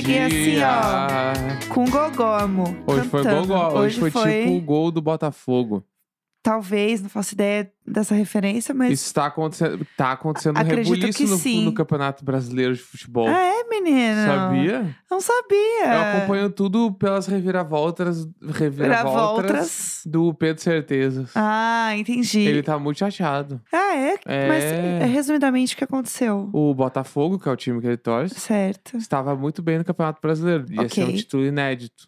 cheguei assim, Com gogó, amor. Hoje foi cantando. gol, hoje, foi, tipo o gol do Botafogo. Talvez, não faço ideia dessa referência, mas. Isso tá acontecendo, tá acontecendo um Acredito rebuliço que no, sim. no Campeonato Brasileiro de Futebol. Ah, é, menina? Sabia? Não sabia. Eu acompanho tudo pelas reviravoltas, reviravoltas do Pedro Certezas. Ah, entendi. Ele tá muito chateado. Ah, é? É. Mas, é, resumidamente, o que aconteceu? O Botafogo, que é o time que ele torce, Certo. estava muito bem no Campeonato Brasileiro. Ia ser um título inédito.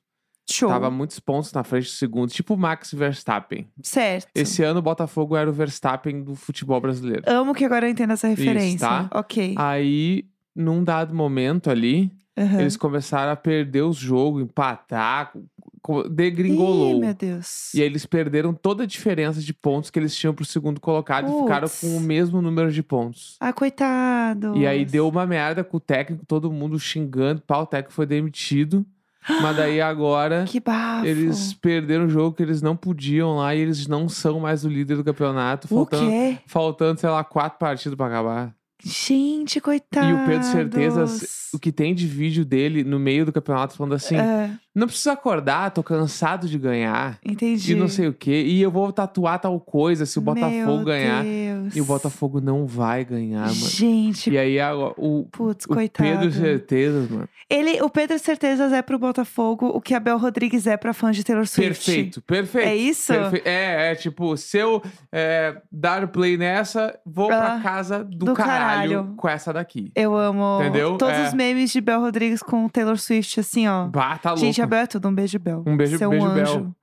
Show. Tava muitos pontos na frente do segundo, tipo Max Verstappen. Certo. Esse ano o Botafogo era o Verstappen do futebol brasileiro. Amo que agora eu entendo essa referência. tá? Ok. Aí, num dado momento ali, Aham. eles começaram a perder o jogo, empatar, co- Ih, degringolou. meu Deus. E aí eles perderam toda a diferença de pontos que eles tinham pro segundo colocado e ficaram Puts. com o mesmo número de pontos. Ah, coitado. E aí deu uma merda com o técnico, todo mundo xingando, pau, o técnico foi demitido. Mas daí agora Que bafo. eles perderam o jogo que eles não podiam lá e eles não são mais o líder do campeonato. O Faltando, quê? faltando sei lá, quatro partidas pra acabar. Gente, coitado. E o Pedro Certezas, o que tem de vídeo dele no meio do campeonato falando assim: É, não preciso acordar, tô cansado de ganhar. entendi. E não sei o quê. E eu vou tatuar tal coisa se o Botafogo Meu ganhar. Deus. E o Botafogo não vai ganhar, mano. Gente, E aí o, putz, o coitado. Pedro Certezas, mano. Ele, o Pedro Certezas é pro Botafogo o que a Bel Rodrigues é pra fã de Taylor Swift. Perfeito, perfeito. É isso? Perfe- É, é tipo, se eu é, dar play nessa, vou pra Ah, casa do, do caralho, caralho. Com essa daqui. Eu amo Entendeu? todos É. os memes de Bel Rodrigues com Taylor Swift, assim, ó. Bah, tá louco. Gente, a Bel é tudo. Um beijo, Bel. Um beijo- Você é um beijo, Bel. anjo.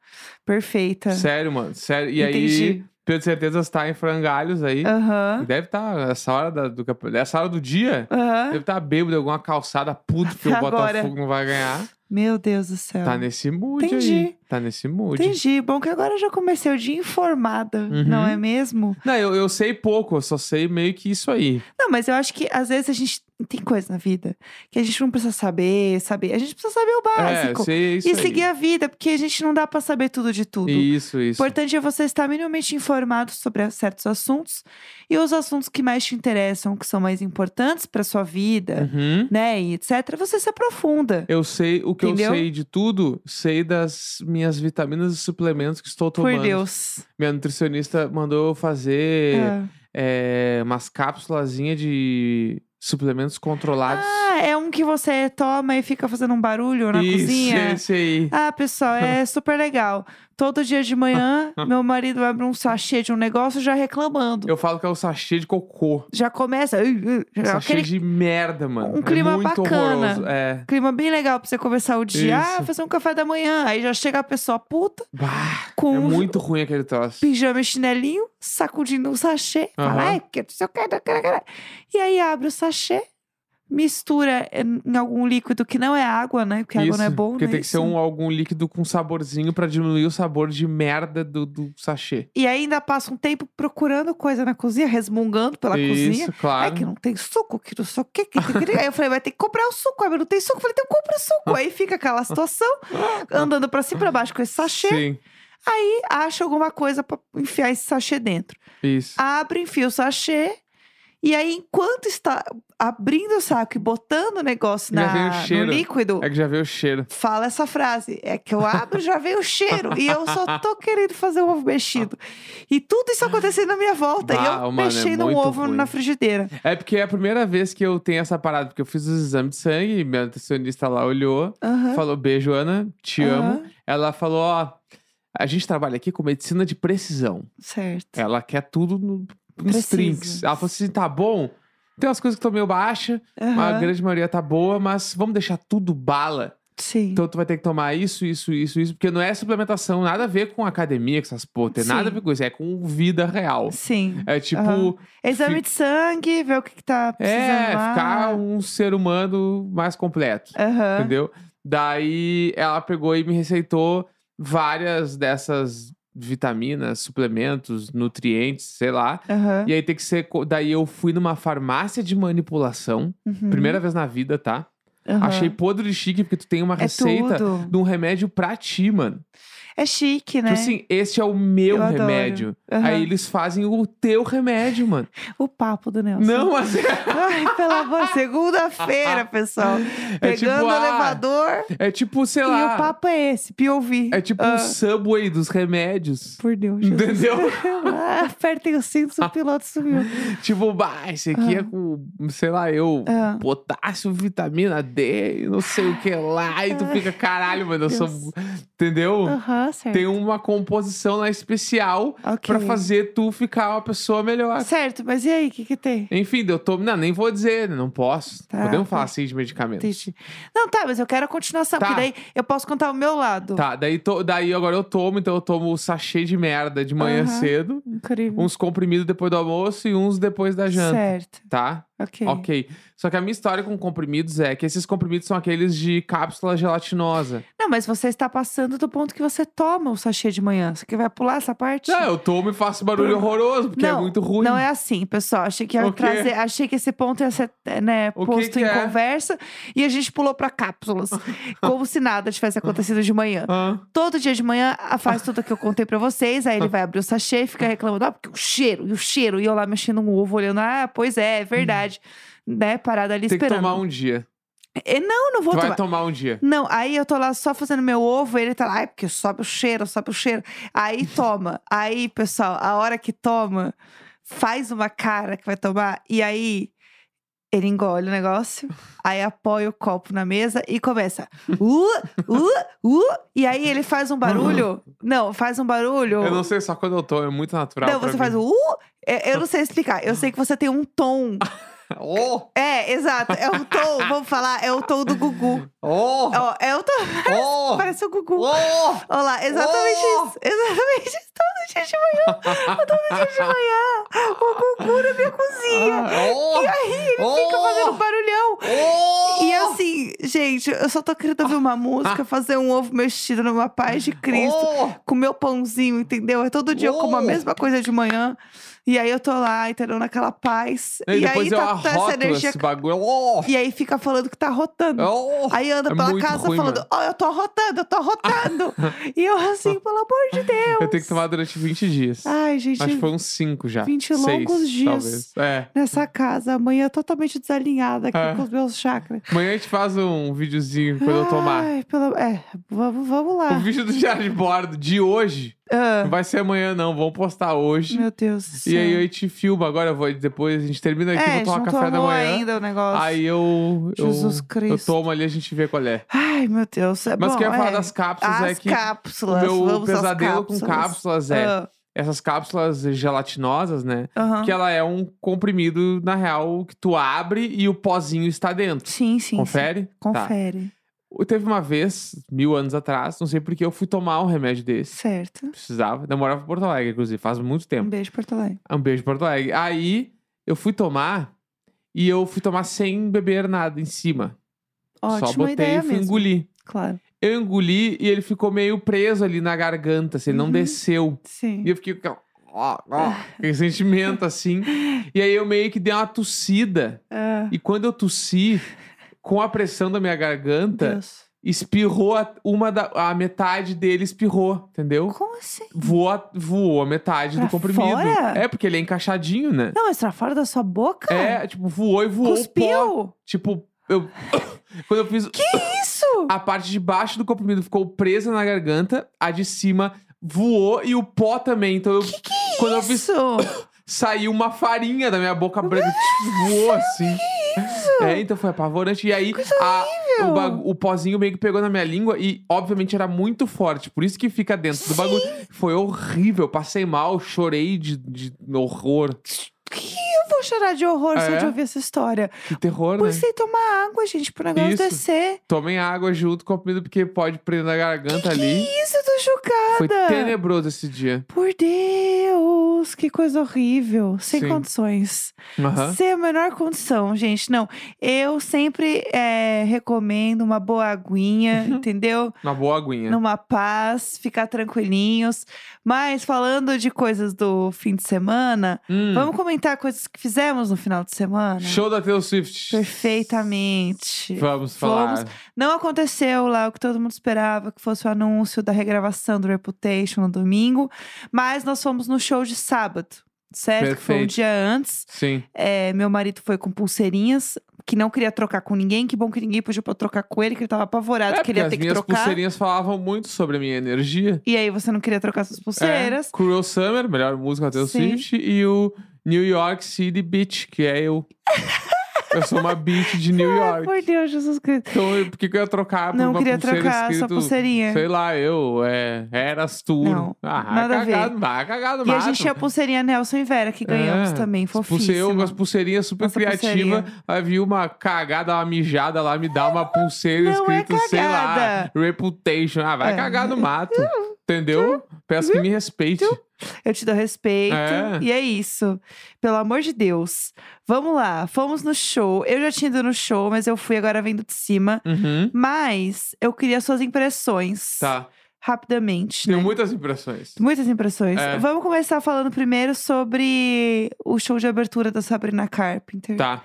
Perfeita. Sério, mano, sério. E Entendi. aí, Pedro Certezas tá em frangalhos aí. Aham. Deve estar essa hora da- do essa hora do dia. Aham. Deve estar bêbado em alguma calçada, puto que o. Botafogo não vai ganhar. Meu Deus do céu. Tá nesse mood aí. Tá nesse mood. Entendi. Bom que agora eu já comecei o dia informada, Uhum. não é mesmo? Não, eu, eu sei pouco, eu só sei meio que isso aí. Não, mas eu acho que às vezes a gente tem coisa na vida que a gente não precisa saber, saber. A gente precisa saber o É, básico. eu sei isso e aí. seguir a vida, porque a gente não dá pra saber tudo de tudo. Isso, O isso. importante é você estar minimamente informado sobre certos assuntos e os assuntos que mais te interessam, que são mais importantes pra sua vida, Uhum. né, e etc, você se aprofunda. Eu sei o que Entendeu? eu sei de tudo, sei das minhas vitaminas e suplementos que estou tomando. Por Deus. Minha nutricionista mandou eu fazer Ah. é, umas cápsulazinhas de suplementos controlados. Ah, é um que você toma e fica fazendo um barulho na Isso, cozinha? esse aí. Ah, pessoal, é super legal. Todo dia de manhã, meu marido abre um sachê de um negócio já reclamando. Eu falo que é o sachê de cocô. Já começa. "Ui, ui", já- Sachê aquele de merda, mano. um clima é muito bacana. horroroso. É. clima bem legal pra você começar o dia. Isso. Ah, fazer um café da manhã. Aí já chega a pessoa puta, Bah, com é um muito ruim aquele troço. pijama e chinelinho, sacudindo o sachê. Fala, Aham. ai, que não sei o que, não quero, não quero." E aí abre o sachê, mistura em algum líquido que não é água, né? Porque água não é Isso, bom, Porque né? tem que ser Isso. um, algum líquido com saborzinho pra diminuir o sabor de merda do, do sachê. E ainda passa um tempo procurando coisa na cozinha, resmungando pela cozinha. Isso, É claro. que não tem suco, que não sei o que. que, que, que. Aí eu falei, vai ter que comprar o suco. Aí, não tem suco. Eu falei, então compra o suco. Aí fica aquela situação, andando pra cima e pra baixo com esse sachê. Sim, Aí acha alguma coisa pra enfiar esse sachê dentro. isso. Abre, enfia o sachê. E aí, enquanto está abrindo o saco e botando o negócio vem o na, no líquido, É que já veio o cheiro. fala essa frase. É que eu abro já vem o cheiro. E eu só tô querendo fazer o ovo mexido. E tudo isso acontecendo na minha volta. e Bah, eu mano, é mexendo um muito ovo ruim. na frigideira. É porque é a primeira vez que eu tenho essa parada, porque eu fiz os exames de sangue, minha nutricionista lá olhou, falou: beijo, Ana, te amo. Ela falou: ó, a gente trabalha aqui com medicina de precisão. Certo. Ela quer tudo no, Preciso. trinks. Ela falou assim: tá bom. Tem umas coisas que estão meio baixa, a Aham, grande maioria tá boa, mas vamos deixar tudo bala. Sim. Então tu vai ter que tomar isso, isso, isso, isso, porque não é suplementação, nada a ver com academia, com essas porra, tem nada a Sim. ver com isso, é com vida real. Sim. É tipo, Aham. Exame fi- de sangue, ver o que, que tá precisando é, lá. ficar um ser humano mais completo, Aham. entendeu? Daí ela pegou e me receitou várias dessas vitaminas, suplementos, nutrientes, sei lá. Aham. E aí tem que ser. Daí eu fui numa farmácia de manipulação, Uhum. primeira vez na vida, tá? Aham. Achei podre de chique, porque tu tem uma É receita tudo. de um remédio pra ti, mano. É chique, né? Tipo assim, esse é o meu Eu remédio. Aham. Aí eles fazem o teu remédio, mano. O papo do Nelson. Não, mas é, Ai, pelo amor, segunda-feira, pessoal. É Pegando tipo, o ah, elevador. é tipo, sei E lá. o papo é esse, POV. É tipo Ah, o Subway dos remédios. Por Deus, Jesus. Entendeu? Ah, Apertem os cintos, o piloto sumiu. Tipo, bah, esse aqui é com, sei lá, eu, Ah. potássio, vitamina D, e não sei o que lá. E tu fica, caralho, mano, eu sou. Deus. Entendeu? Aham, certo. Tem uma composição lá especial Ok. pra fazer tu ficar uma pessoa melhor. Certo, mas e aí, o que que tem? Enfim, eu tomo. Não, nem vou dizer, não posso. Tá, Podemos tá. falar assim de medicamentos. Entendi. Não, tá, mas eu quero a continuação, Tá. porque daí eu posso contar o meu lado. Tá, daí, to- daí agora eu tomo, então eu tomo o sachê de merda de manhã Aham. cedo, Incrível. uns comprimidos depois do almoço e uns depois da janta, Certo. tá? Ok. Ok. Só que a minha história com comprimidos é que esses comprimidos são aqueles de cápsula gelatinosa. Não, mas você está passando do ponto que você toma o sachê de manhã. Você que vai pular essa parte? Não, eu tomo e faço barulho horroroso, porque não, é muito ruim. Não é assim, pessoal. Achei que ia trazer, achei que esse ponto ia ser né, O que posto que em é? conversa e a gente pulou pra cápsulas, como se nada tivesse acontecido de manhã. Todo dia de manhã a- faz tudo que eu contei pra vocês, aí ele vai abrir o sachê e fica reclamando, ah, porque o cheiro, e o cheiro, e eu lá mexendo um ovo, olhando, ah, pois é, é verdade, né, parada ali tem que esperando. tomar um dia. E não, não vou Tu tomar. vai tomar um dia. Não, aí eu tô lá só fazendo meu ovo, ele tá lá, ai, porque sobe o cheiro, sobe o cheiro. Aí toma. aí, pessoal, a hora que toma, faz uma cara que vai tomar, e aí ele engole o negócio, aí apoia o copo na mesa e começa. Uh, uh, uh, e aí ele faz um barulho. Não, faz um barulho. Eu não sei, só quando eu tomo, é muito natural. Não, você mim. faz o uh. é, Eu não sei explicar. Eu sei que você tem um tom. Oh! É, exato. É o tom, vamos falar, é o tom do Gugu. Oh! Ó, é o tom. Oh! Parece o Gugu. Oh! Olha lá, exatamente Oh! isso. Exatamente isso. Todo dia de manhã. todo dia de manhã. O Gugu na minha cozinha. Oh! E aí ele fica Oh! fazendo barulhão. Oh! E assim, gente, eu só tô querendo ouvir uma música, fazer um ovo mexido numa paz de Cristo. Oh! Com meu pãozinho, entendeu? É todo dia eu como a Oh! mesma coisa de manhã. E aí eu tô lá, entendeu? Naquela paz. E, E, aí eu tá, tá essa energia. esse bagulho. Oh! E aí fica falando que tá rotando. Oh! Aí anda É pela casa ruim, falando, ó, eu tô arrotando, eu tô arrotando. e eu assim, pelo amor de Deus. Eu tenho que tomar durante 20 dias. Ai, gente, Acho que foi uns 5 já. 20 Seis, longos dias. Talvez. É. nessa casa, amanhã totalmente desalinhada aqui É. com os meus chakras. Amanhã a gente faz um videozinho quando eu tomar. Ai, pelo... É, vamos, vamos lá. O vídeo do diário de bordo de hoje Ah, não vai ser amanhã, não. Vamos postar hoje. meu Deus do céu. E aí a gente filma agora. eu Vou, depois a gente termina aqui, é, vou tomar café da manhã. ainda o negócio. Aí eu. eu- Jesus Eu Cristo. tomo ali a gente vê qual é. Ai, meu Deus. É Mas o que eu ia falar é. das cápsulas As é que cápsulas. o meu pesadelo com cápsulas. cápsulas é Ah, essas cápsulas gelatinosas, né? aham. Que ela é um comprimido, na real, que tu abre e o pozinho está dentro. Sim, sim. Confere? Sim. Tá. Teve uma vez, mil anos atrás, não sei porque eu fui tomar um remédio desse. Certo. Precisava. Eu morava em Porto Alegre, inclusive, faz muito Um tempo. beijo, Porto Alegre. Um beijo, Porto Alegre. Aí eu fui tomar e eu fui tomar sem beber nada em cima. Ótima Só botei e fui mesmo. engolir. Claro. Eu engoli e ele ficou meio preso ali na garganta, assim, ele não Uhum. desceu. Sim. E eu fiquei com ó, aquele sentimento assim. E aí eu meio que dei uma tossida. Ah, E quando eu tossi, com a pressão da minha garganta, Deus. espirrou a, uma da a metade dele espirrou, entendeu? Como assim? Voou, a- voou a metade Pra do comprimido. fora? É, porque ele é encaixadinho, né? Não, mas pra fora da sua boca? É, tipo, voou e voou o pó. Cuspiu? Tipo, eu. Quando eu fiz. Isso! A parte de baixo do comprimido ficou presa na garganta, a de cima voou e o pó também. Então eu. quando eu fiz. Isso! Saiu uma farinha da minha boca branca. voou assim. É, então foi apavorante. E aí, a- o, bagu- o pozinho meio que pegou na minha língua e, obviamente, era muito forte. Por isso que fica dentro do bagulho. Foi horrível. Passei mal, chorei de, de horror. Eu vou chorar de horror só É? de ouvir essa história. Que terror, Por né? sem tomar água, gente, pro negócio Isso. descer. Tomem água junto com a comida, porque pode prender na garganta ali. Isso, eu tô chocada. Foi tenebroso esse dia. Por Deus! Que coisa horrível. Sem Sim. condições. Aham. Sem a menor condição, gente. Não, eu sempre eh, recomendo uma boa aguinha, entendeu? Uma boa aguinha. Numa paz, ficar tranquilinhos. Mas falando de coisas do fim de semana, Hum, vamos comentar coisas que fizemos no final de semana? Show da Taylor Swift. Perfeitamente. Vamos falar. Não aconteceu lá o que todo mundo esperava, que fosse o anúncio da regravação do Reputation no domingo, mas nós fomos no show de sábado, certo? Que foi um Perfeito. dia antes. Sim. É, meu marido foi com pulseirinhas, que não queria trocar com ninguém. Que bom que ninguém podia trocar com ele, que ele tava apavorado, É, que ele ia as ter que minhas trocar. pulseirinhas falavam muito sobre a minha energia. E aí você não queria trocar suas pulseiras. É, Cruel Summer, melhor música Taylor Sim. Swift. E o New York City Beach, que é eu. eu sou uma beach de New Ai, York. por Deus, Jesus Cristo. Então, eu- por que, que eu ia trocar por Não uma queria pulseira trocar escrito, sua pulseirinha. Sei lá, eu, é, eras tu. Não, ah, nada a ver. cagado, vai cagar no E a mato. gente tinha a pulseirinha Nelson e Vera, que ganhamos É, também. As pulse- Fofíssima. Eu com as pulseirinhas super Nossa criativa. pulseirinha. Vai vir uma cagada, uma mijada lá, me dá uma pulseira Não é escrito, sei lá, cagada. Reputation. Ah, vai É. cagar no mato. Entendeu? Peço que me respeite. Eu te dou respeito. É. E é isso. Pelo amor de Deus. Vamos lá. Fomos no show. Eu já tinha ido no show, mas eu fui agora vendo de cima. Uhum. Mas eu queria suas impressões. Tá. Rapidamente. Tenho né? muitas impressões. Muitas impressões. É. Vamos começar falando primeiro sobre o show de abertura da Sabrina Carpenter. Tá.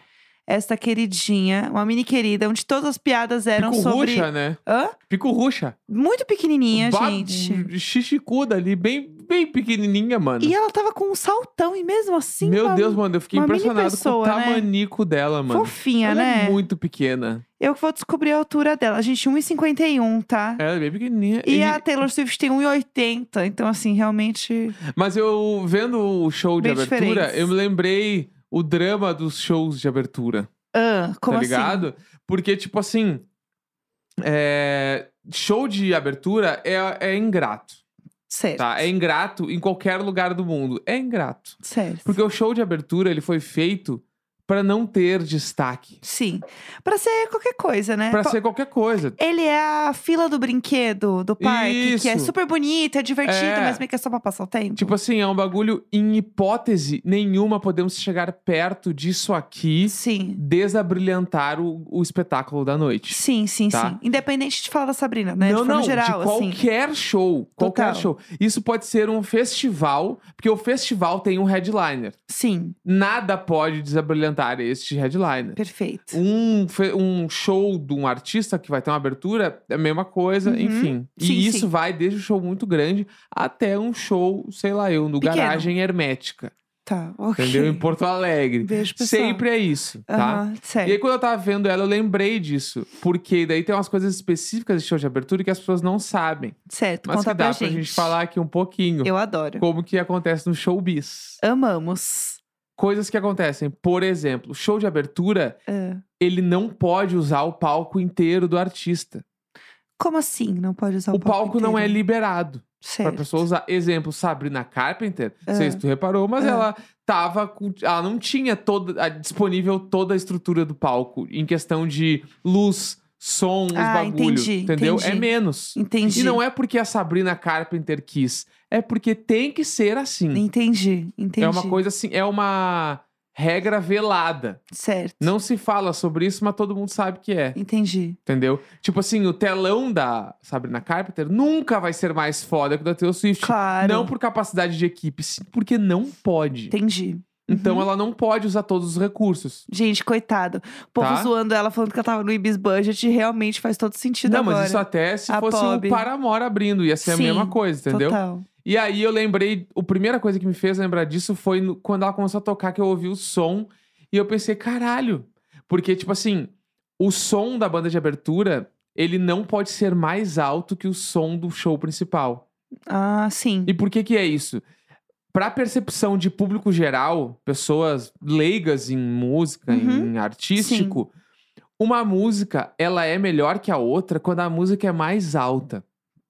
Esta queridinha, uma mini querida, onde todas as piadas eram Pico sobre. ruxa, né? Hã? Pico ruxa. Muito pequenininha, Ba- gente. Xixicuda ali, bem, bem pequenininha, mano. E ela tava com um saltão, e mesmo assim. Meu uma Deus, mano, eu fiquei impressionado pessoa, com o né? tamanico dela, mano. Fofinha, Ela né? é muito pequena. Eu vou descobrir a altura dela. A gente, 1,51, tá? Ela é bem pequenininha. E, E- a Taylor Swift tem 1,80. Então, assim, realmente. Mas eu, vendo o show de abertura, diferentes. eu me lembrei o drama dos shows de abertura. Ah, como tá assim? ligado? Porque, tipo assim. é, Show de abertura é, é ingrato, Certo. tá? É ingrato em qualquer lugar do mundo. É ingrato. Certo. Porque o show de abertura, ele foi feito pra não ter destaque. Sim. Pra ser qualquer coisa, né? Pra Po- ser qualquer coisa. Ele é a fila do brinquedo do parque, que é Isso. super bonito, é divertido, É. mas meio que é só pra passar o tempo. Tipo assim, é um bagulho, em hipótese nenhuma, podemos chegar perto disso aqui, Sim. desabrilhantar o, o espetáculo da noite. Sim, sim, Tá. sim. Independente de falar da Sabrina, né? Não, de não, geral, de assim. qualquer show. Qualquer Total. show. Isso pode ser um festival, porque o festival tem um headliner. Sim, Nada pode desabrilhantar este headliner. perfeito. Um, um show de um artista que vai ter uma abertura é a mesma coisa, Uhum. enfim. Sim, e isso sim. vai desde um show muito grande até um show, sei lá eu, no Pequeno. garagem hermética. Tá, ok. Entendeu? Em Porto Alegre. Beijo, pessoal. Sempre é isso, tá? Certo. E aí, quando eu tava vendo ela, eu lembrei disso. Porque daí tem umas coisas específicas de show de abertura que as pessoas não sabem. Certo, Mas conta que dá pra pra gente. gente falar aqui um pouquinho. Eu adoro. Como que acontece no showbiz. Amamos. Coisas que acontecem. Por exemplo, show de abertura, Ah, ele não pode usar o palco inteiro do artista. Como assim? Não pode usar o, o palco não é liberado pra Certo. pessoa usar. Exemplo, Sabrina Carpenter, não sei se tu reparou, mas Ah. ela tava. Ela não tinha toda, disponível toda a estrutura do palco em questão de luz, som, os Ah, bagulho. entendi, entendeu? É entendi. menos. Entendi. E não é porque a Sabrina Carpenter quis, é porque tem que ser assim. Entendi, entendi. É uma coisa assim, é uma regra velada. Certo. Não se fala sobre isso, mas todo mundo sabe que é. Entendi. Entendeu? Tipo assim, o telão da Sabrina Carpenter nunca vai ser mais foda que o da Taylor Swift. Claro. Não por capacidade de equipe, sim porque não pode. Entendi. Então Uhum. ela não pode usar todos os recursos. Gente, coitado. O povo Tá. zoando ela, falando que ela tava no Ibis Budget, realmente faz todo sentido não, agora. mas isso até se A fosse Pob. o Paramore abrindo, ia ser Sim, a mesma coisa, entendeu? Total. E aí eu lembrei, a primeira coisa que me fez lembrar disso foi no- quando ela começou a tocar, que eu ouvi o som e eu pensei, caralho. Porque, tipo assim, o som da banda de abertura, ele não pode ser mais alto que o som do show principal. Ah, sim. E por que que é isso? Pra percepção de público geral, pessoas leigas em música, Uhum. em artístico, uma música, ela é melhor que a outra quando a música é mais alta.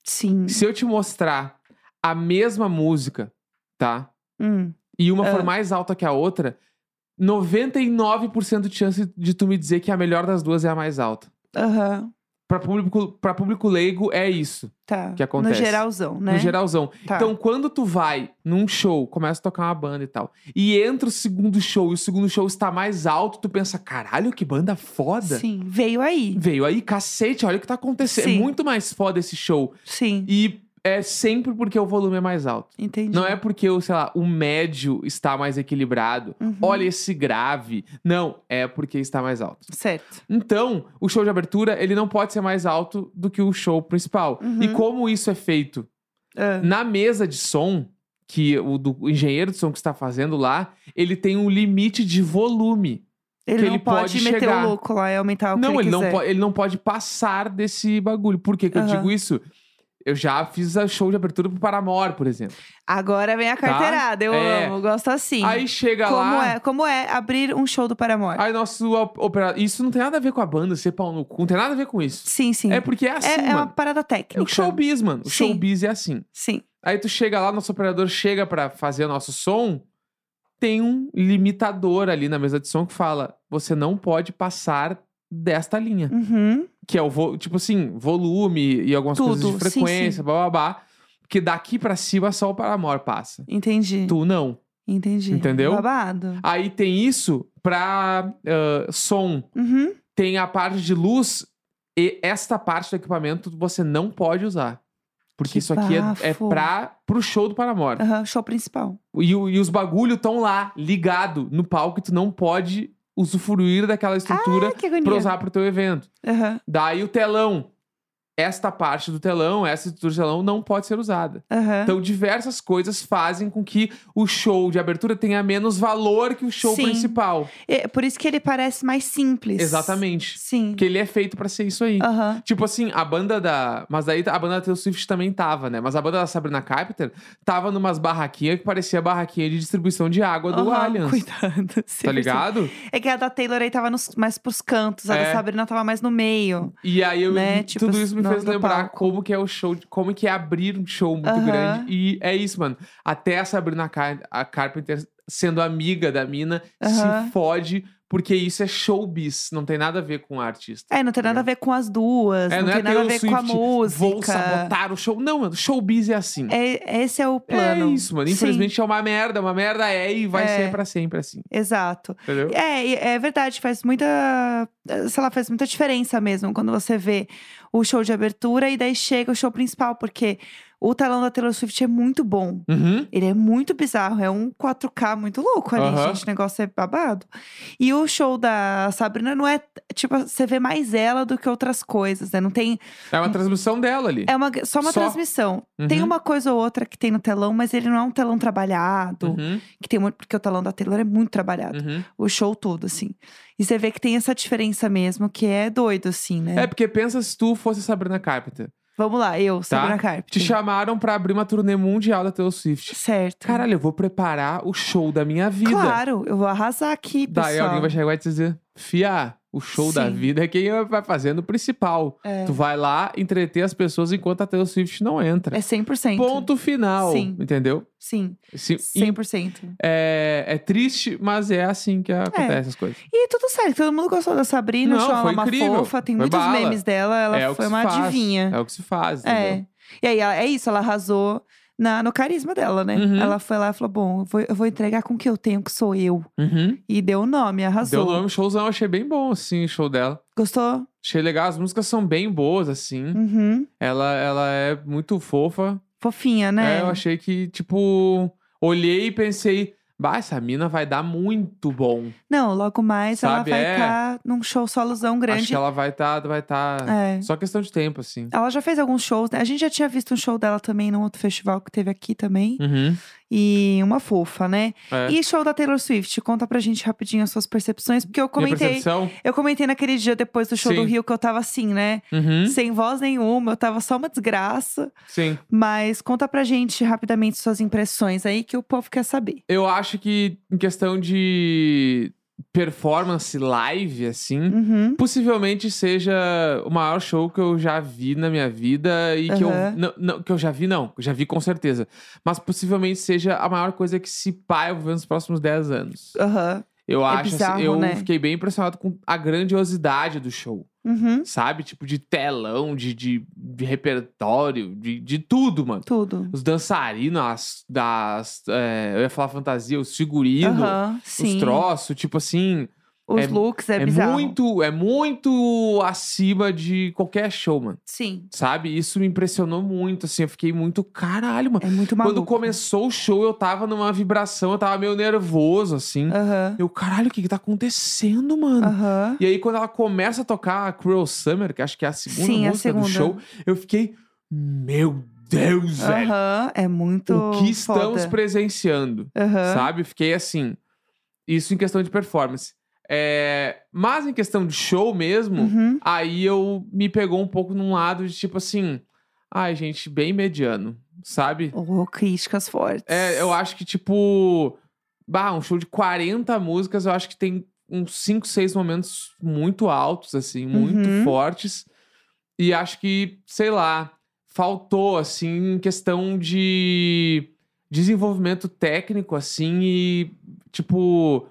Sim. Se eu te mostrar a mesma música, tá? Hum. E uma for Ah. mais alta que a outra, 99% de chance de tu me dizer que a melhor das duas é a mais alta. Aham. Pra público, pra público leigo, é isso. Tá. que acontece. No geralzão, né? No geralzão. Tá. Então, quando tu vai num show, começa a tocar uma banda e tal, e entra o segundo show, e o segundo show está mais alto, tu pensa, caralho, que banda foda. Sim, veio aí. Veio aí, cacete, olha o que tá acontecendo. Sim. É muito mais foda esse show. Sim, E é sempre porque o volume é mais alto. entendi. Não é porque, o, sei lá, o médio está mais equilibrado. Uhum. Olha esse grave. Não, é porque está mais alto. Certo. Então, o show de abertura, ele não pode ser mais alto do que o show principal. Uhum. E como isso é feito? Ah, Na mesa de som, que o do o engenheiro de som que está fazendo lá, ele tem um limite de volume. ele não ele pode, pode meter chegar. o louco lá e aumentar o não, que ele, ele, não quiser. pode, ele não pode passar desse bagulho. Por que, que eu Aham. digo isso? Eu já fiz a show de abertura pro Paramore, por exemplo. Agora vem a carteirada, eu É. amo, gosto assim. Aí chega como lá. é? Como é abrir um show do Paramore? Aí nosso operador. Isso não tem nada a ver com a banda ser pau no cu. Não tem nada a ver com isso. Sim, sim. É porque é assim, É- é uma parada É técnica. o showbiz, mano. O Sim. showbiz é assim. Sim. Aí tu chega lá, nosso operador chega pra fazer o nosso som, tem um limitador ali na mesa de som que fala: você não pode passar desta linha. Uhum. Que é o, vo- tipo assim, volume e algumas coisas Tudo, de sim, frequência, sim. blá blá blá. Que daqui pra cima só o Paramore passa. Entendi. Tu não. Entendi. Entendeu? Babado. Aí tem isso pra ah, som. Uhum. Tem a parte de luz e esta parte do equipamento você não pode usar. Porque Que isso aqui é, é bafo. pra, pro show do Paramore. Aham, show principal. E, e os bagulho estão lá, ligado no palco, e tu não pode usufruir daquela estrutura Ah, pra usar pro teu evento. Aham, Daí o telão. Esta parte do telão, essa estrutura do telão não pode ser usada. aham. Então, diversas coisas fazem com que o show de abertura tenha menos valor que o show Sim. principal. É por isso que ele parece mais simples. Exatamente. Sim. Porque ele é feito pra ser isso aí. Aham. Tipo assim, a banda da. Mas daí a banda da Taylor Swift também tava, né? Mas a banda da Sabrina Carpenter tava numas barraquinhas que parecia barraquinha de distribuição de água do aham, Allianz. Cuidado. Tá sempre ligado? assim. É que a da Taylor aí tava nos- mais pros cantos, a É. da Sabrina tava mais no meio. E aí eu, Né? Tipo, tudo isso me fez lembrar palco. como que é o show, como que é abrir um show muito Aham. grande. E é isso, mano. Até a Sabrina Car a Carpenter, sendo amiga da mina, Aham. se fode, porque isso é showbiz. Não tem nada a ver com artista. É, não tem nada a ver com as duas, É, não, não, tem é nada a ver com a Swift, música. Vou sabotar o show. Não, mano. Showbiz é assim. É, esse é o plano. É isso, mano. Sim, Infelizmente é uma merda. Uma merda é e vai É. ser pra sempre assim. exato. Entendeu? É, é verdade, faz muita. Sei lá, faz muita diferença mesmo quando você vê o show de abertura e daí chega o show principal, porque o talão da Taylor Swift é muito bom. Uhum. Ele é muito bizarro, é um 4K muito louco ali, Aham. gente. O negócio é babado. E o show da Sabrina não é. Tipo, você vê mais ela do que outras coisas, né? Não tem. É uma transmissão dela ali. É uma, só uma Só. transmissão. Tem Uhum. uma coisa ou outra que tem no telão, mas ele não é um telão trabalhado. Uhum. Que tem muito, porque o telão da Taylor é muito trabalhado. Uhum. O show todo, assim. E você vê que tem essa diferença mesmo, que é doido, assim, né? É porque pensa se tu fosse Sabrina Carpenter. Vamos lá, eu, Sabrina Carpenter. Te chamaram pra abrir uma turnê mundial da Taylor Swift. Certo. Caralho, eu vou preparar o show da minha vida. Claro, eu vou arrasar aqui, pessoal. Daí alguém vai chegar e vai te dizer: Fia, o show da Sim. vida é quem vai fazer no principal. É. Tu vai lá entreter as pessoas enquanto a Taylor Swift não entra. É 100%. Ponto final. Sim. Entendeu? Sim, Se- 100%. é, é triste, mas é assim que acontece as coisas. E tudo certo, todo mundo gostou da Sabrina, Não, ela foi uma incrível. fofa, tem Foi muitos bala. memes dela, ela é o foi uma faz. adivinha. É o que se faz, entendeu? É. E aí, ela- é isso, ela arrasou na, no carisma dela, né? Uhum. Ela foi lá e falou: bom, eu vou, eu vou entregar com o que eu tenho, que sou eu. Uhum. E deu o nome, arrasou. Deu nome, showzão, achei bem bom, assim, o show dela. Gostou? Achei legal, as músicas são bem boas, assim. Uhum. Ela, ela é muito fofa. Fofinha, né? É, eu achei que, tipo, olhei e pensei, bah, essa mina vai dar muito bom. Não, logo mais Sabe, ela vai é. estar num show solozão grande. Acho que ela vai estar, vai tá É. só questão de tempo, assim. Ela já fez alguns shows, né? A gente já tinha visto um show dela também num outro festival que teve aqui também. Uhum. E uma fofa, né? É. E show da Taylor Swift, conta pra gente rapidinho as suas percepções, porque eu comentei. Eu comentei naquele dia depois do show do Sim. Rio que eu tava assim, né? Uhum. Sem voz nenhuma, eu tava só uma desgraça. Sim. Mas conta pra gente rapidamente suas impressões aí, que o povo quer saber. Eu acho que em questão de performance live, assim, Uhum. possivelmente seja o maior show que eu já vi na minha vida e que eu não, não, que eu já vi não, já vi com certeza, mas possivelmente seja a maior coisa que se pá eu vou ver nos próximos 10 anos. Aham. Eu É acho bizarro, assim, eu né? fiquei bem impressionado com a grandiosidade do show. Uhum, Sabe? Tipo, de telão, de, de, de repertório, de, de tudo, mano. tudo. Os dançarinos, as, das. é, eu ia falar fantasia, os figurinos, Aham, os troços, tipo assim. Os é- looks é, É, bizarro. muito, é muito acima de qualquer show, mano. Sim, Sabe? Isso me impressionou muito, assim. Eu fiquei muito caralho, mano. é muito maluco. Quando começou o show, eu tava numa vibração, eu tava meio nervoso, assim. Aham, Eu, caralho, o que que tá acontecendo, mano? aham. E aí, quando ela começa a tocar a Cruel Summer, que acho que é a segunda Sim, a música do segunda. show, eu fiquei, meu Deus, velho. Aham, é muito O que estamos foda. presenciando, Aham. sabe? Fiquei assim. Isso em questão de performance. É, mas em questão de show mesmo, Uhum. aí eu me pegou um pouco num lado de tipo assim, ai, gente, bem mediano, sabe? Oh, críticas fortes. É, eu acho que tipo, bah, um show de 40 músicas, eu acho que tem uns 5, 6 momentos muito altos assim, muito Uhum. fortes. E acho que, sei lá, faltou assim em questão de desenvolvimento técnico assim e tipo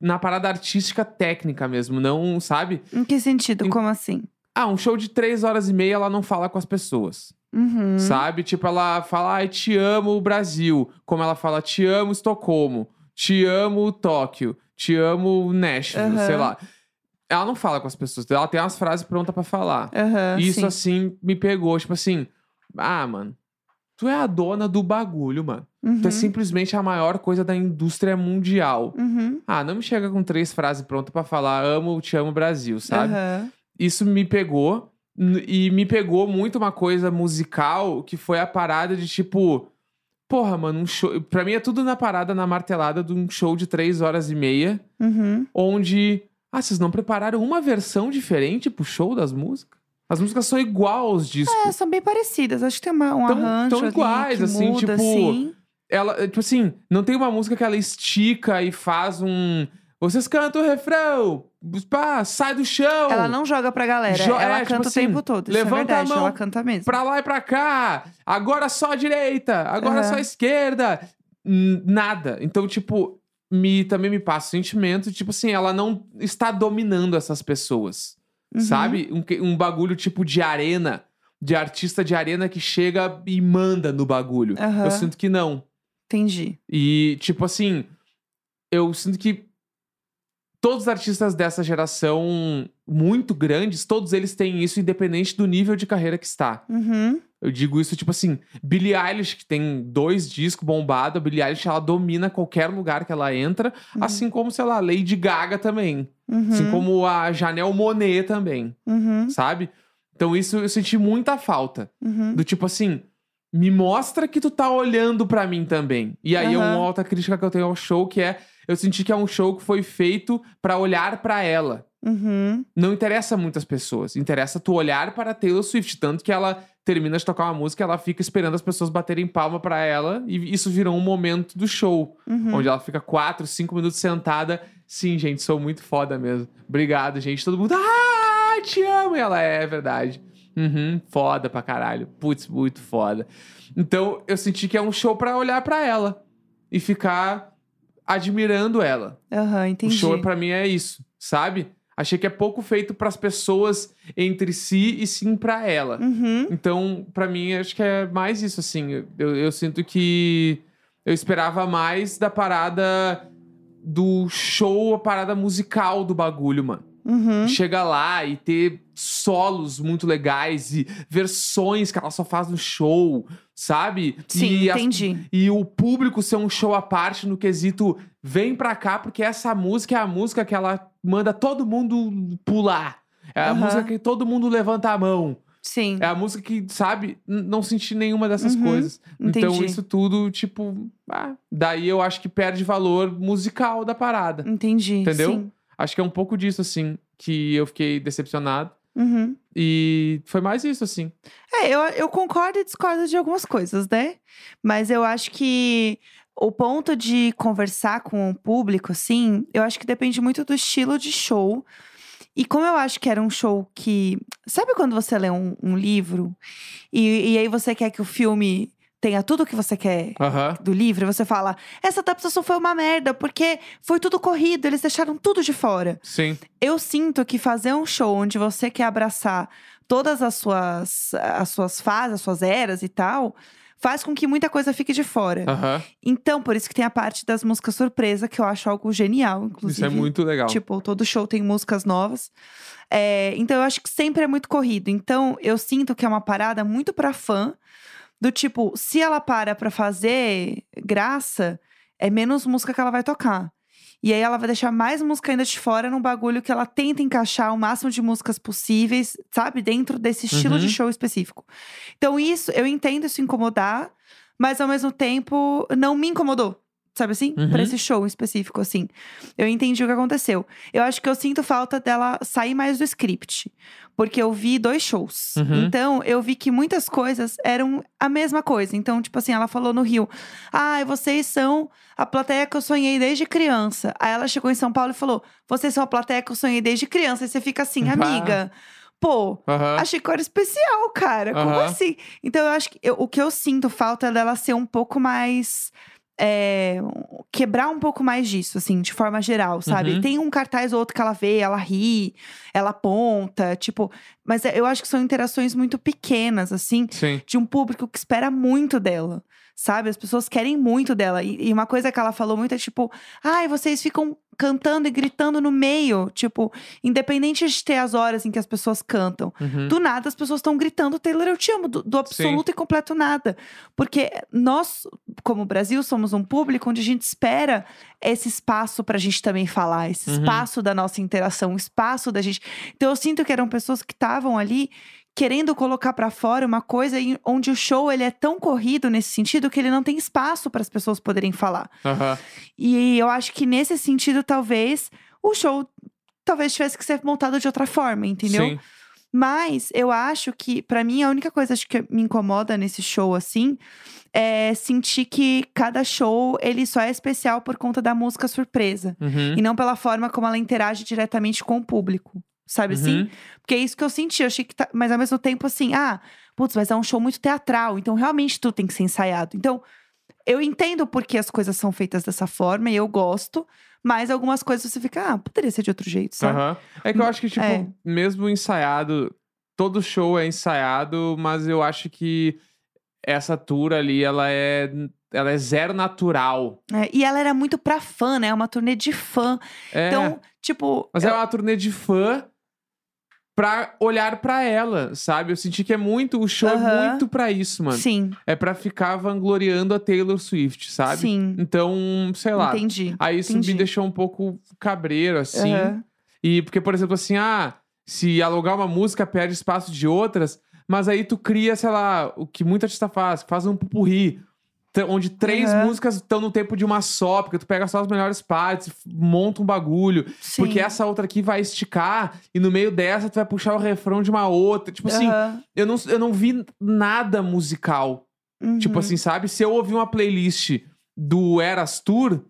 na parada artística técnica mesmo, não, sabe? Em que sentido? Em- Como assim? Ah, um show de três horas e meia, ela não fala com as pessoas, Uhum. sabe? Tipo, ela fala, ai, te amo Brasil. Como ela fala, te amo Estocolmo, te amo Tóquio, te amo Nashville, Aham. sei lá. Ela não fala com as pessoas, ela tem umas frases prontas pra falar. Aham, Isso, sim. assim, me pegou. Tipo assim, ah, mano, tu é a dona do bagulho, mano. Uhum. Tu é simplesmente a maior coisa da indústria mundial. Uhum. Ah, não me chega com três frases prontas pra falar amo, te amo Brasil, sabe? Aham. Isso me pegou. E me pegou muito uma coisa musical que foi a parada de tipo. Porra, mano, um show. Pra mim é tudo na parada, na martelada de um show de três horas e meia, Uhum. onde. Ah, vocês não prepararam uma versão diferente pro show das músicas? As músicas são igual aos discos. É, são bem parecidas. Acho que tem uma, um Tão- arranjo tão iguais, assim, muda, tipo, assim. Ela, tipo assim, não tem uma música que ela estica e faz um. Vocês cantam o refrão, pá, sai do chão. Ela não joga pra galera. Jo- ela é, tipo canta assim, o tempo todo. Isso levanta a é verdade. mão Ela canta mesmo. Pra lá e pra cá, agora só a direita, agora Aham. só a esquerda. Nada. Então, tipo, me, também me passa o sentimento, tipo assim, ela não está dominando essas pessoas. Uhum. Sabe? Um, um bagulho tipo de arena, de artista de arena que chega e manda no bagulho. Aham. Eu sinto que não. Entendi. E, tipo assim, eu sinto que todos os artistas dessa geração muito grandes, todos eles têm isso, independente do nível de carreira que está. Uhum. Eu digo isso, tipo assim, Billie Eilish, que tem dois discos bombados, a Billie Eilish, ela domina qualquer lugar que ela entra, Uhum. assim como, sei lá, Lady Gaga também. Uhum. Assim como a Janelle Monet também, Uhum. sabe? Então isso eu senti muita falta. Uhum. Do tipo assim, me mostra que tu tá olhando pra mim também. E aí é Aham. uma outra crítica que eu tenho ao show, que é eu senti que é um show que foi feito pra olhar pra ela. Uhum. Não interessa muitas pessoas, interessa tu olhar para Taylor Swift, tanto que ela termina de tocar uma música, ela fica esperando as pessoas baterem palma pra ela e isso virou um momento do show, Uhum. onde ela fica quatro, cinco minutos sentada. Sim, gente, sou muito foda mesmo. Obrigado, gente. Todo mundo, ah, te amo. E ela é, é verdade. Uhum, foda pra caralho. Putz, muito foda. Então, eu senti que é um show pra olhar pra ela e ficar admirando ela. Aham, entendi. O show pra mim é isso, sabe? Achei que é pouco feito pras pessoas entre si e sim pra ela. Uhum. Então, pra mim, acho que é mais isso, assim. Eu, eu sinto que eu esperava mais da parada do show, a parada musical do bagulho, mano. Uhum. Chega lá e ter solos muito legais e versões que ela só faz no show, sabe? Sim, e as- entendi. e o público ser um show à parte no quesito vem pra cá porque essa música é a música que ela manda todo mundo pular. É a Aham. música que todo mundo levanta a mão. Sim. É a música que, sabe, não senti nenhuma dessas Uhum, coisas. Então entendi. isso tudo, tipo, ah, daí eu acho que perde valor musical da parada. Entendi. Entendeu? Sim. Acho que é um pouco disso, assim, que eu fiquei decepcionado. Uhum. E foi mais isso, assim. É, eu, eu concordo e discordo de algumas coisas, né? Mas eu acho que o ponto de conversar com o público, assim, eu acho que depende muito do estilo de show. E como eu acho que era um show que. Sabe quando você lê um, um livro e, e aí você quer que o filme tenha tudo o que você quer Aham. do livro, você fala: essa adaptação foi uma merda, porque foi tudo corrido, eles deixaram tudo de fora. Sim. Eu sinto que fazer um show onde você quer abraçar todas as suas, as suas fases, as suas eras e tal, faz com que muita coisa fique de fora. Aham. Então, por isso que tem a parte das músicas surpresa, que eu acho algo genial, inclusive. Isso é muito legal. Tipo, todo show tem músicas novas. É, então, eu acho que sempre é muito corrido. Então, eu sinto que é uma parada muito pra fã. Do tipo, se ela para pra fazer graça, é menos música que ela vai tocar. E aí ela vai deixar mais música ainda de fora num bagulho que ela tenta encaixar o máximo de músicas possíveis, sabe? Dentro desse estilo de Uhum. show específico. Então, isso, eu entendo isso incomodar, mas ao mesmo tempo não me incomodou. Sabe assim? Uhum. Pra esse show específico, assim. Eu entendi o que aconteceu. Eu acho que eu sinto falta dela sair mais do script. Porque eu vi dois shows. Uhum. Então, eu vi que muitas coisas eram a mesma coisa. Então, tipo assim, ela falou no Rio: Ah, vocês são a plateia que eu sonhei desde criança. Aí ela chegou em São Paulo e falou: Vocês são a plateia que eu sonhei desde criança. Aí você fica assim, amiga. Pô, Aham. Achei que era especial, cara. Como assim? Então, eu acho que eu- o que eu sinto falta é dela ser um pouco mais. É, quebrar um pouco mais disso, assim, de forma geral, sabe? Uhum. Tem um cartaz ou outro que ela vê, ela ri, ela aponta, tipo. Mas é- eu acho que são interações muito pequenas, assim, Sim. de um público que espera muito dela. Sabe? As pessoas querem muito dela. E, e uma coisa que ela falou muito é tipo: ai, vocês ficam cantando e gritando no meio. Tipo, independente de ter as horas em que as pessoas cantam. Uhum. Do nada, as pessoas estão gritando Taylor, eu te amo, do, do absoluto e completo nada. Porque nós, como Brasil, somos um público onde a gente espera esse espaço pra gente também falar, esse Uhum. espaço da nossa interação, o espaço da gente. Então eu sinto que eram pessoas que estavam ali querendo colocar pra fora uma coisa onde o show ele é tão corrido nesse sentido que ele não tem espaço para as pessoas poderem falar. Aham. E eu acho que nesse sentido, talvez o show talvez tivesse que ser montado de outra forma, entendeu? Sim. Mas eu acho que, pra mim, a única coisa que me incomoda nesse show, assim, é sentir que cada show ele só é especial por conta da música surpresa. Uhum. E não pela forma como ela interage diretamente com o público. Sabe assim? Uhum. Porque é isso que eu senti. Eu achei que. Tá... Mas ao mesmo tempo, assim, ah, putz, mas é um show muito teatral. Então, realmente, tudo tem que ser ensaiado. Então, eu entendo por que as coisas são feitas dessa forma e eu gosto. Mas algumas coisas você fica, ah, poderia ser de outro jeito, sabe? Aham. É que eu acho que, tipo, É. mesmo ensaiado, todo show é ensaiado, mas eu acho que essa tour ali, ela é. Ela é zero natural. É, e ela era muito pra fã, né? Uma turnê de fã. É, Então, tipo. mas eu- é uma turnê de fã pra olhar pra ela, sabe? Eu senti que é muito. O show é Aham. muito pra isso, mano. Sim, É pra ficar vangloriando a Taylor Swift, sabe? sim. Então, sei lá. Entendi. Aí isso entendi. me deixou um pouco cabreiro, assim. Aham. E porque, por exemplo, assim, ah, se alugar uma música perde espaço de outras, mas aí tu cria, sei lá, o que muita artista faz, faz um pupurri. Onde três Aham. músicas estão no tempo de uma só, porque tu pega só as melhores partes, monta um bagulho. Sim. Porque essa outra aqui vai esticar, e no meio dessa tu vai puxar o refrão de uma outra. Tipo assim, Aham. eu não, eu não vi nada musical. Tipo Uhum. assim, sabe? Se eu ouvir uma playlist do Eras Tour,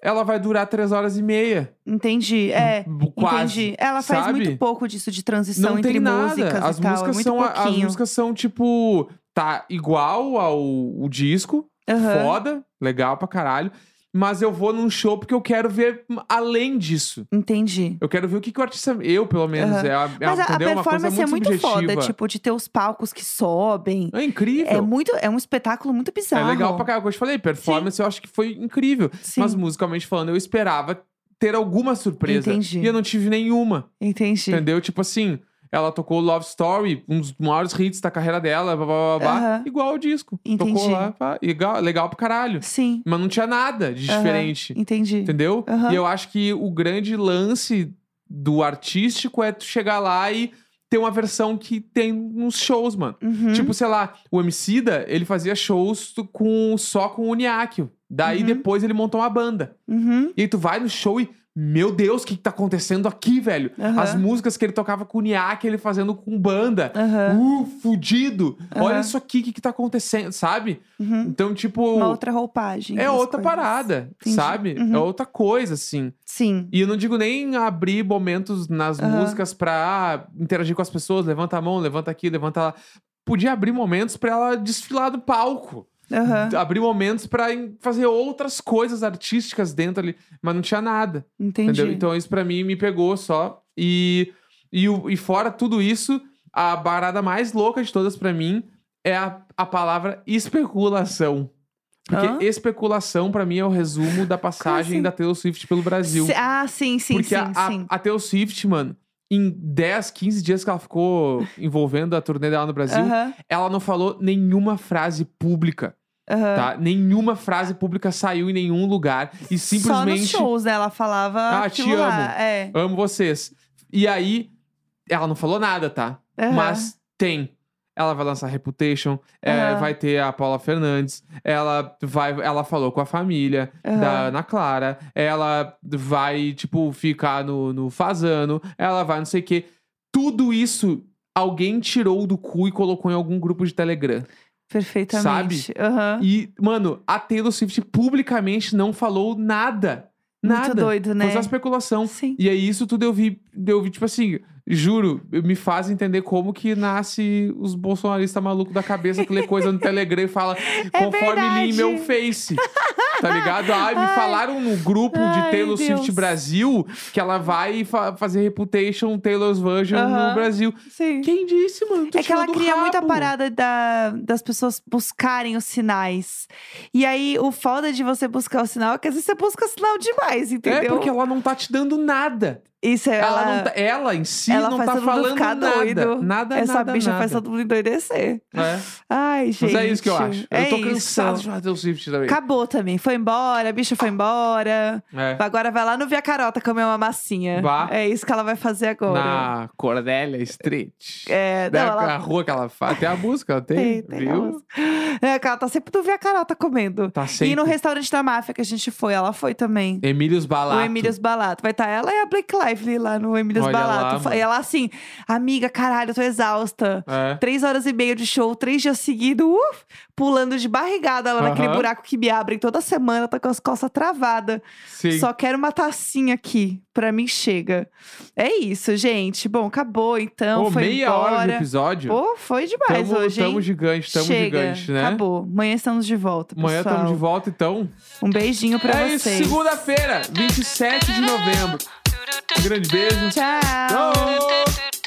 ela vai durar três horas e meia. Entendi. É. b- Quase. Entendi. Ela faz sabe? muito pouco disso de transição Não entre tem nada. músicas As e tal. músicas é são a- as pouquinho. músicas são tipo tá igual ao disco, Aham. foda, legal pra caralho, mas eu vou num show porque eu quero ver além disso. Entendi. Eu quero ver o que, que o artista, eu pelo menos, Aham. é, a- é, Mas a, a performance é muito muito foda, subjetiva. tipo, de ter os palcos que sobem. É incrível. É muito, é um espetáculo muito É bizarro. legal pra caralho. Como eu te falei, performance eu acho que foi incrível. Sim. Mas musicalmente falando, eu esperava ter alguma surpresa. Entendi. E eu não tive nenhuma. Entendi. Entendeu? Tipo assim, ela tocou Love Story, um dos maiores hits da carreira dela, blá, blá, blá, blá, igual o disco. Entendi. Tocou lá, pá, igual, legal pra caralho. Sim. Mas não tinha nada de diferente. Entendi. Entendeu? E eu acho que o grande lance do artístico é tu chegar lá e ter uma versão que tem nos shows, mano. Uhum. Tipo, sei lá, o Emicida, ele fazia shows com, só com o Uniáquio. Daí Uhum. depois ele montou uma banda. Uhum. E aí tu vai no show e, meu Deus, o que, que tá acontecendo aqui, velho? Aham. As músicas que ele tocava com o Niak, ele fazendo com banda. Aham. Uh, fudido! Olha Aham. isso aqui, o que, que tá acontecendo, sabe? Uhum. Então, tipo, Uma outra roupagem. é outra coisas. parada, Entendi. sabe? Uhum. É outra coisa, assim. Sim. E eu não digo nem abrir momentos nas músicas pra ah, interagir com as pessoas, levanta a mão, levanta aqui, levanta lá. Podia abrir momentos pra ela desfilar do palco. Aham, abrir momentos pra em- fazer outras coisas artísticas dentro ali, mas não tinha nada. entendi. Entendeu? Então isso pra mim me pegou só. E, e, e fora tudo isso, a barada mais louca de todas pra mim é a, a palavra especulação. Porque Hã? especulação pra mim é o resumo da passagem assim? da Taylor Swift pelo Brasil. Ah, sim, sim, Porque sim, a, a- sim. a Taylor Swift, mano, em 10, 15 dias que ela ficou envolvendo a turnê dela no Brasil, ela não falou nenhuma frase pública, aham. tá? Nenhuma frase pública saiu em nenhum lugar. E Só nos simplesmente. shows, né? Ela falava Ah, te lá. amo. É. Amo vocês. E aí, ela não falou nada, tá? Aham. Mas tem. Ela vai lançar Reputation, é, Aham. vai ter a Paula Fernandes, ela vai, ela falou com a família Aham. da Ana Clara, ela vai, tipo, ficar no, no Fazano, ela vai não sei o quê. Tudo isso alguém tirou do cu e colocou em algum grupo de Telegram. Perfeitamente. Aham. E, mano, a Taylor Swift publicamente não falou nada. Nada. Muito doido, né? Foi só especulação. Sim. E aí, isso tudo eu vi, eu vi, tipo assim, juro, me faz entender como que nasce os bolsonaristas malucos da cabeça que lê coisa no Telegram e fala conforme li em meu É. Face. Tá ligado? Ah, me Ai. falaram no grupo de Ai, Taylor Swift Deus. Brasil que ela vai fa- fazer Reputation Taylor's Version Aham. no Brasil. Sim. Quem disse, mano? É que ela cria muita rabo. parada da- das pessoas buscarem os sinais. E aí, o foda de você buscar o sinal é que às vezes você busca sinal demais, entendeu? É porque ela não tá te dando nada. Isso é Ela, ela. tá- ela em si ela não tá falando nada. doido. Nada, Essa nada, bicha nada. faz todo mundo endoidecer. É. Ai, gente. Mas é isso que eu acho. É eu tô isso. cansado de Taylor Swift também. Acabou também. Foi embora, a bicha foi embora. É. Agora vai lá no Via Carota comer uma massinha. É isso que ela vai fazer agora. Na Cordélia Street. É, Né, não, ela A rua que ela faz. Tem a música, ela tem, tem, tem viu? É, ela tá sempre no Via Carota comendo. Tá sempre. E no restaurante da máfia que a gente foi, ela foi também. Emílios Balato. O Emílios Balato. Vai estar ela e a Blake Lively lá no Olha lá, Balato. e ela assim, amiga, caralho, eu tô exausta. É. Três horas e meia de show, três dias seguidos, uf, pulando de barrigada lá naquele Aham. buraco que me abrem toda semana, tá com as costas travadas. Só quero uma tacinha aqui. Pra mim chega. É isso, gente. Bom, acabou então. Pô, foi meia embora. hora de episódio. Pô, foi demais tamo, hoje, hein? tamo gigante, tamo Chega, gigante, né? Acabou. Amanhã estamos de volta, Amanhã pessoal. tamo de volta, então. Um beijinho pra é vocês. segunda-feira, 27 de novembro. Um grande beijo. Tchau. Tchau!